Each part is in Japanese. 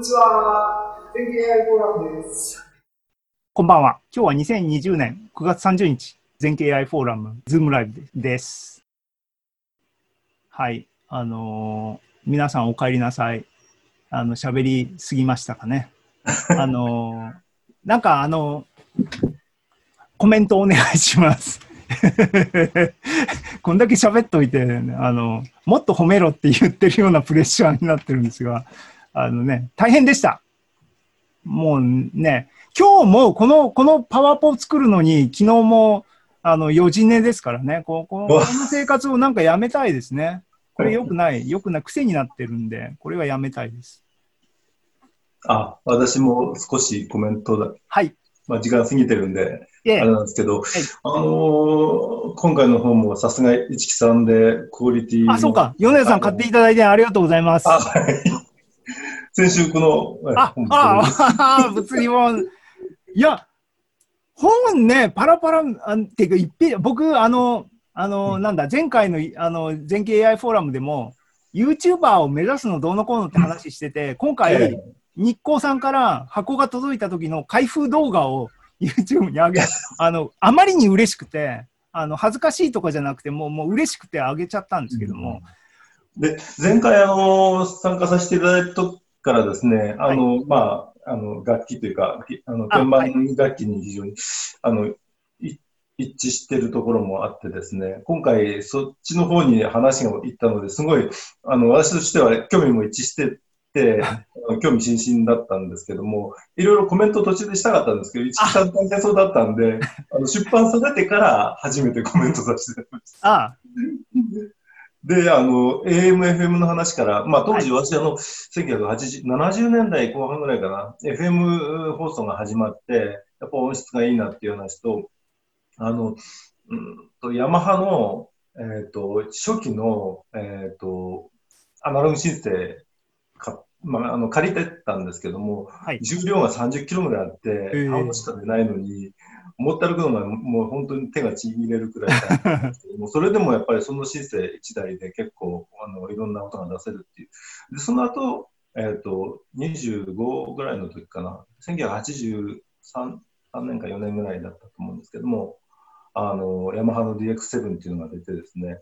にちは。電気 AI フォーラムです。こんばんは。今日は2020年9月30日、全景 AI フォーラム、ズームライブです。はい。あのー、皆さんお帰りなさい。あの、喋りすぎましたかね。あのー、なんかあの、コメントお願いします。こんだけ喋っといて、あの、もっと褒めろって言ってるようなプレッシャーになってるんですが、あのね、大変でした。もうね、今日もこの、このパワポを作るのに、昨日も、あの、4時寝ですからね、ここの生活をなんかやめたいですね。これ良くない、良くない、癖になってるんで、これはやめたいです。あ、私も少しコメントだ。はい。まあ、時間過ぎてるんで、あれなんですけど、はい、あのー、今回の本もさすが市木さんでクオリティあ、そうか。米田さん買っていただいてありがとうございます。あ、はい。先週この、あ、あ、あ、物理本。いや、本ね、パラパラ、あっていうか、いっぺん、僕、あの、あの、うん、なんだ、前回の、あの、全景 AI フォーラムでも、YouTuber を目指すのどうのこうのって話してて、今回、日光さんから箱が届いた時の開封動画を YouTube に上げ、あの、あまりに嬉しくて、あの、恥ずかしいとかじゃなくて、もう、もう嬉しくてあげちゃったんですけども。うん、で、前回、あの、参加させていただいた時からですね、あの、はい、まあ、あの、楽器というか、あの、鍵盤楽器に非常に、あの、一致しているところもあってですね、今回そっちの方に話がいったので、すごい、あの、私としては興味も一致してて、興味津々だったんですけども、いろいろコメント途中でしたかったんですけど、一木さん大変そうだったんで、あの出版されてから初めてコメントさせていただきました。あ で、あの、AM、FM の話から、まあ当時私、あの、1980、70年代後半ぐらいかな、FM 放送が始まって、やっぱ音質がいいなっていう話と、あの、うんと、ヤマハの、えっ、ー、と、初期の、えっ、ー、と、アナログ申請か、まあ、あの借りてたんですけども、はい、重量が30キロぐらいあって、半分しか出ないのに、持って歩くのがもう本当に手がちぎれるくらい も、それでもやっぱりそのシンセ1台で結構あのいろんな音が出せるっていう。で、その後、えっ、ー、と、25ぐらいの時かな、1983 3年か4年ぐらいだったと思うんですけども、あの、ヤマハの DX7 っていうのが出てですね、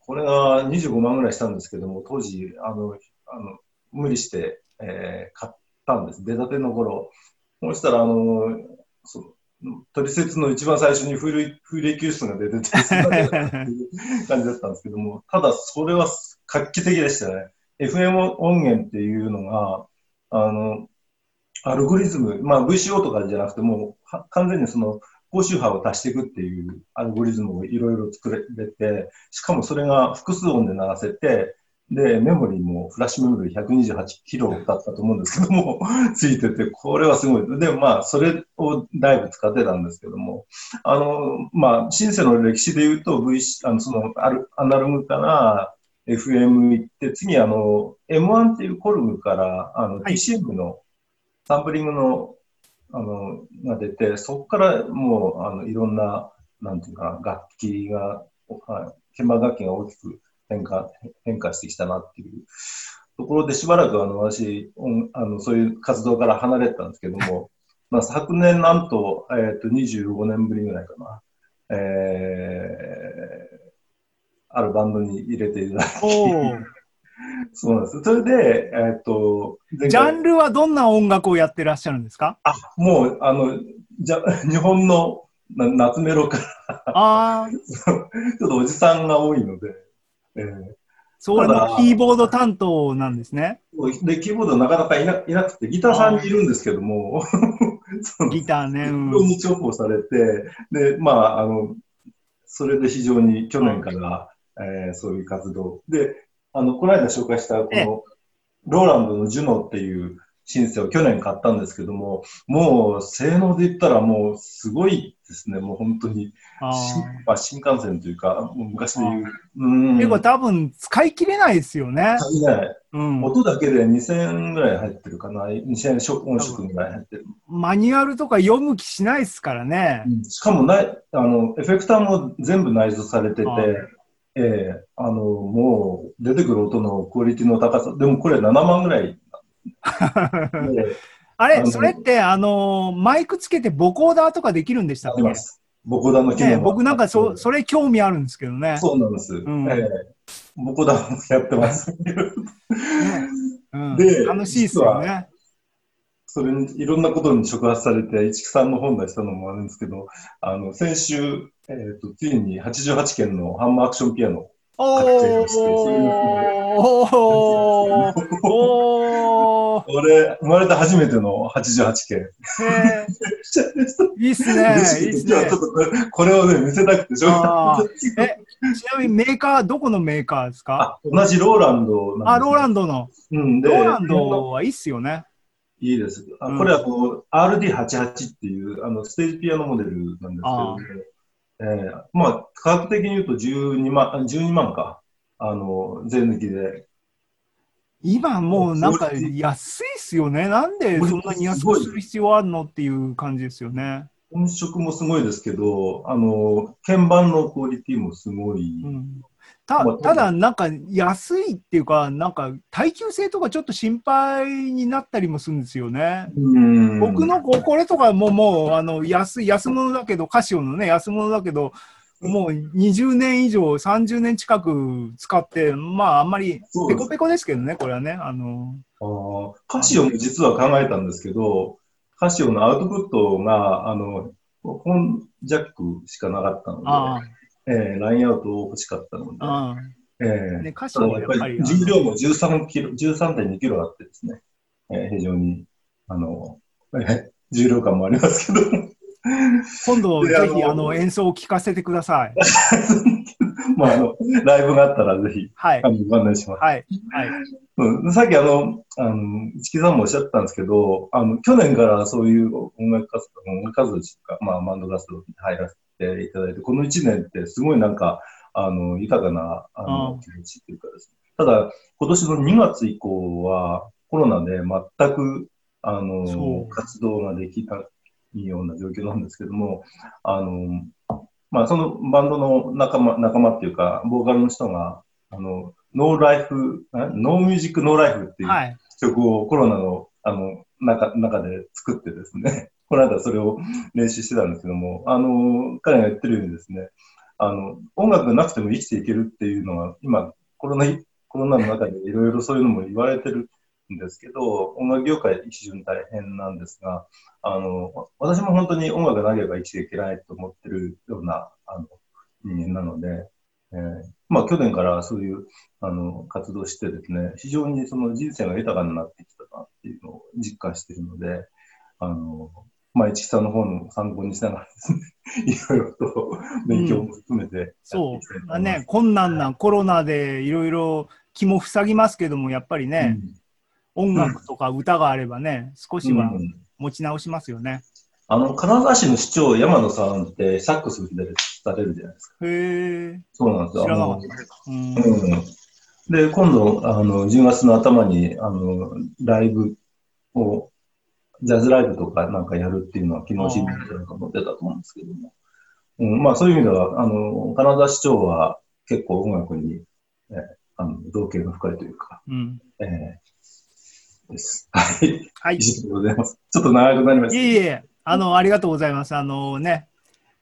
これが25万ぐらいしたんですけども、当時、あの、あの無理して、えー、買ったんです。出たての頃。そしたら、あの、そ取説の一番最初に風鈴風鈴救出が出てて、感じだったんですけども、ただそれは画期的でしたね。FM 音源っていうのが、あの、アルゴリズム、まあ VCO とかじゃなくても完全にその高周波を足していくっていうアルゴリズムをいろいろ作れて、しかもそれが複数音で流せて、で、メモリーもフラッシュメモリー128キロだったと思うんですけども、ついてて、これはすごい。でもまあ、それをだいぶ使ってたんですけども、あの、まあ、シンセの歴史で言うと、V、あの、その、ある、アナログから FM 行って、次あの、M1 っていうコルグから、あの、TCM のサンプリングの、あの、が出て、そこからもう、あの、いろんな、なんていうかな、楽器が、鍵盤楽器が大きく変化、変化してきたなっていう。ところで、しばらくあの私、あのそういう活動から離れてたんですけども、まあ、昨年なんと、えっ、ー、と、25年ぶりぐらいかな、えー、あるバンドに入れていただき、そうなんです。それで、えっ、ー、と、ジャンルはどんな音楽をやってらっしゃるんですか？あ、もう、あの、じゃ、日本のな夏メロから。あ ちょっとおじさんが多いので、えー、それのキーボード担当なんですね。で、キーボードなかなかいないなくて、ギターさんにいるんですけども、ギターね。うん、に重宝されて、で、まあ、あの、それで非常に去年から、えー、そういう活動。で、あの、この間紹介したこの、ローランドのジュノっていうシンセを去年買ったんですけども、もう性能で言ったらもうすごいですね、もう本当に。あ新幹線というか、もう昔で言う。うん。結構多分使い切れないですよね。使いない。うん、音だけで2000円ぐらい入ってるかな。2000円音色ぐらい入ってる。マニュアルとか読む気しないですからね。うん、しかもない、あの、エフェクターも全部内蔵されてて、ええー、あの、もう出てくる音のクオリティの高さ、でもこれ7万ぐらい であれ、それって、あのーマイクつけてボコーダーとかできるんでしたっ。ボコダの機能ね、が僕なんかそそれ興味あるんですけどね。そうなんです。んええボコダもやってます。うん、で楽しいですよね。それにいろんなことに触発されて、市木さんの本出したのもあるんですけど、あの、先週、えっ、と、ついに88件のハンマーアクションピアノお確定してそういうーおー 俺、生まれて初めての88件。いいっすね。いいっすねちょ。っとこれこれをね、見せたくてしょうがあない。ちなみにメーカー、どこのメーカーですか？あ同じローランドなんあ、ローランンドの。ド。うん、で、ローランドはいいっすよね。いいです。あうんこれはこう RD88 っていうあのステージピアノモデルなんですけど、ね、えーまあ、価格的に言うと12万、あ12万か。あの、税抜きで。今もうなんか安いっすよね。なんでそんなに安くする必要あるのっていう感じですよね。音色もすごいですけど、あの、鍵盤のクオリティもすごい。うんたまあただ、なんか安いっていうか、なんか耐久性とかちょっと心配になったりもするんですよね。うん僕のここれとかももうあの安い安物だけど、カシオのね、安物だけど、もう20年以上、30年近く使って、まああんまりペコペコですけどね、これはね。あのあーカシオも実は考えたんですけど、カシオのアウトプットが、あの、本ジャックしかなかったので、あえーラインアウトを欲しかったので、えあ、ーね、カシオはやっぱり。重量も13キロ、13.2キロあってですね、えー非常に、あの、えー重量感もありますけど、今度、でぜひあの演奏を聴かせてください。まあ、あの、ライブがあったらぜひ、はいあ。の、ご案内します。はい。はい。うん、さっきあの、あの、市木さんもおっしゃったんですけど、あの、去年からそういう音楽活動、音楽活動とか、まあ、バンド活動に入らせていただいて、この1年ってすごいなんか、あの、豊かな、あうのん、気持ちっていうかですね。ただ、今年の2月以降は、コロナで全く、あそのう、活動ができないような状況なんですけども、あの、まあ、そのバンドの仲間、仲間っていうか、ボーカルの人が、あの、ノーライフ、あノーミュージックノーライフっていうはい。曲をコロナの、あの、中、中で作ってですね、この間それを練習してたんですけども、あの、彼が言ってるようにですね、あの、音楽がなくても生きていけるっていうのは、今、コロナ、コロナの中でいろいろそういうのも言われてるんですけど、音楽業界非常に大変なんですが、あの、私も本当に音楽がなければ生きていけないと思ってるような、あの、人間なので、えーまあ去年からそういう、あの、活動してですね、非常にその人生が豊かになってきたなっていうのを実感しているので、あの、まあ、市木さんの方の参考にしながらですね、いろいろと勉強も含めてやっていきたいと思います、そう。ね、困難なコロナでいろいろ気も塞ぎますけども、やっぱりね、音楽とか歌があればね、少しは持ち直しますよね。あの、金沢市の市長、山野さんってサックスでされるじゃないですか。へえ、そうなんですよ。知らなかった。うんうんで、今度、あの、10月の頭に、あの、ライブを、ジャズライブとかなんかやるっていうのは、昨日新聞でなんか載ってたと思うんですけども。うん、まあ、そういう意味では、あの、金沢市長は結構音楽に、えあの、造形が深いというか、うん。えーです。はい。はい。以上でございます。ちょっと長くなりまいした。えいえ、あの、ありがとうございます。あのね、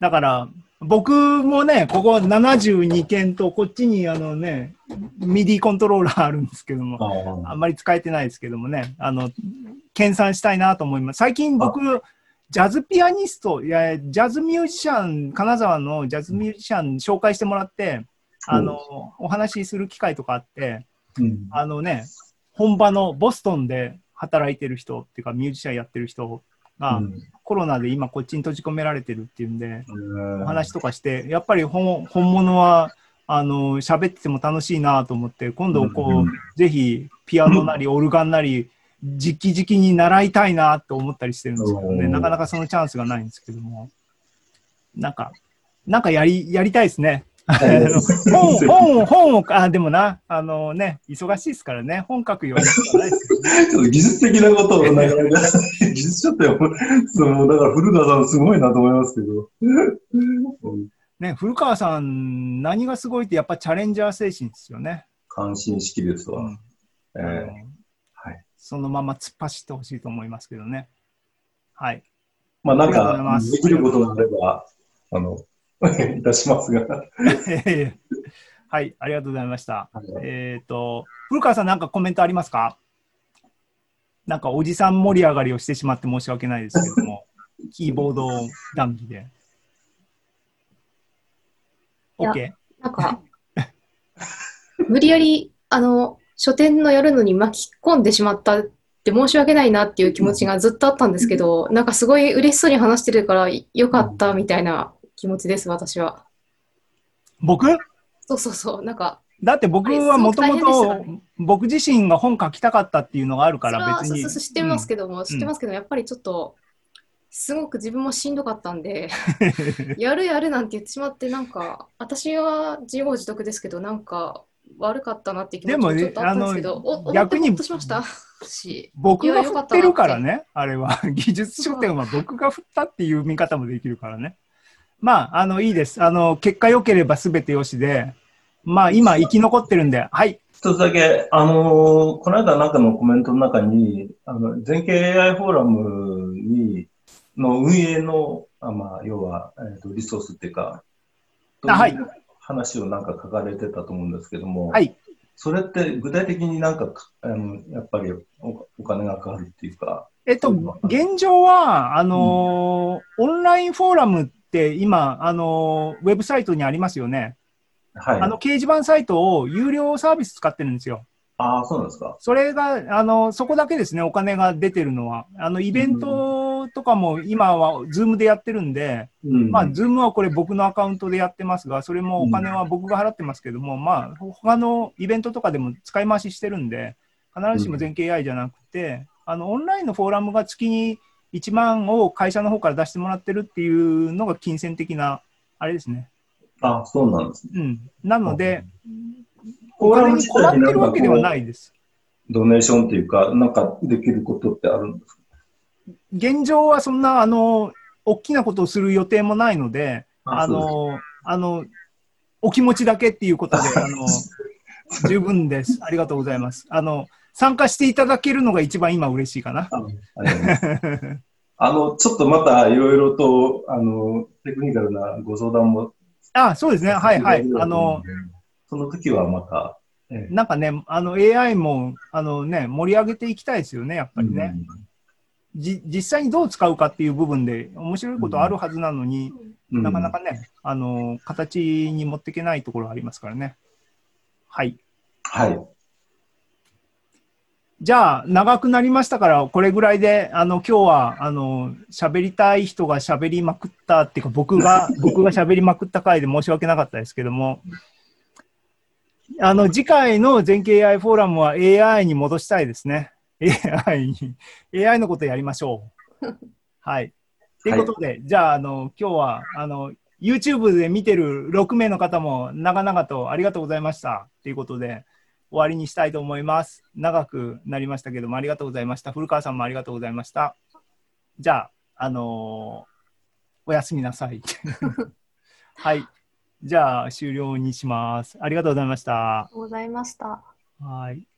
だから、僕もね、ここ72件と、こっちにあのね、ミディコントローラーあるんですけども、ああんまり使えてないですけどもね、あの、研鑽したいなと思います。最近僕、ジャズピアニスト、いや、ジャズミュージシャン、金沢のジャズミュージシャン紹介してもらって、あの、お話しする機会とかあって、ーうんあのね、本場のボストンで働いてる人っていうか、ミュージシャンやってる人が、うん。コロナで今こっちに閉じ込められてるっていうんで、うん。お話とかして、やっぱり本本物は、あの、喋ってても楽しいなと思って、今度こう、うん。ぜひピアノなりオルガンなり、直々に習いたいなと思ったりしてるんですけどね、うん。なかなかそのチャンスがないんですけども、なんか、なんかやり、やりたいですね。本、本を、本を、あ、でもな、あのね、忙しいですからね、本書くようにはないですよね。ちょっと技術的なことをなかなか、技術者って、そうもうだから古川さんすごいなと思いますけど。う んね、古川さん、何がすごいって、やっぱチャレンジャー精神ですよね。関心式ですわ。うんえーあのはい。そのまま突っ走ってほしいと思いますけどね。はい。まあなんかできることがあれば、あの、いたしますが。はい、ありがとうございました。はいえっ、と、古川さん、なんかコメントありますか？なんかおじさん盛り上がりをしてしまって申し訳ないですけども、キーボード談義で。いや OK? なんか、無理やり、あの、書店のやるのに巻き込んでしまったって申し訳ないなっていう気持ちがずっとあったんですけど、なんかすごい嬉しそうに話してるからよかったみたいな気持ちです、私は。僕？そうそうそう、なんか、だって僕はもともと僕自身が本書きたかったっていうのがあるから別に。そうそう知ってますけども、知ってますけど、やっぱりちょっと、すごく自分もしんどかったんで、やるやるなんて言ってしまって、なんか、私は自業自得ですけど、なんか、悪かったなって気持ちもちょっとあったんですけど、逆にしました？し、僕が振ってるからね、あれは。技術書店は僕が振ったっていう見方もできるからね。まあ、あの、いいです。あの、結果良ければ全てよしで、まあ、今生き残ってるんで、はい。一つだけ、あのーこの間なんかのコメントの中に、あの、全景 AI フォーラムに、の運営の、あまあ、要は、えっ、と、リソースっていうか、あはいとう話をなんか書かれてたと思うんですけども、はい。それって具体的になんかか、あの、やっぱりおお金がかかるっていうか、えっと、現状は、あのーオンラインフォーラムって今、あのーウェブサイトにありますよね。はい。あの、掲示板サイトを有料サービス使ってるんですよ。ああ、そうなんですか。それが、あの、そこだけですね、お金が出てるのは。あの、イベントとかも今は、ズームでやってるんで、うん。まあ、ズームはこれ僕のアカウントでやってますが、それもお金は僕が払ってますけども、まあ、他のイベントとかでも使い回ししてるんで、必ずしも全景 AI じゃなくて、あの、オンラインのフォーラムが月に1万を会社の方から出してもらってるっていうのが金銭的な、あれですね。あそうなんですね。うん。なので、お金に困ってるわけではこないです。う、ドネーションっていうか、なんかできることってあるんですか？現状はそんな、あの、大きなことをする予定もないので、あの、あの、お気持ちだけっていうことで、あの、十分です。ありがとうございます。あの、参加していただけるのが一番今嬉しいかな。あの、ちょっとまたいろいろと、あの、テクニカルなご相談も。あ、そうですね。はいはい。あの、、その時はまた、ええなんかね、あの AI も、あのね、盛り上げていきたいですよね、やっぱりね。じ実際にどう使うかっていう部分で面白いことあるはずなのに、うんなかなかね、あの、形に持っていけないところありますからね。はい。はい。じゃあ、長くなりましたから、これぐらいで、あの、今日は、あの、喋りたい人が喋りまくったっていうか、僕が、僕が喋りまくった回で申し訳なかったですけども、あの、次回の全景 AI フォーラムは AI に戻したいですね。AI に、AI のことやりましょう。はい。ということで、じゃあ、あの、今日は、あの、YouTube で見てる6名の方も長々とありがとうございました。ということで、終わりにしたいと思います。長くなりましたけども、ありがとうございました。古川さんもありがとうございました。じゃあ、あのーおやすみなさい。はい。じゃあ、終了にします。ありがとうございました。ありがとうございました。はい。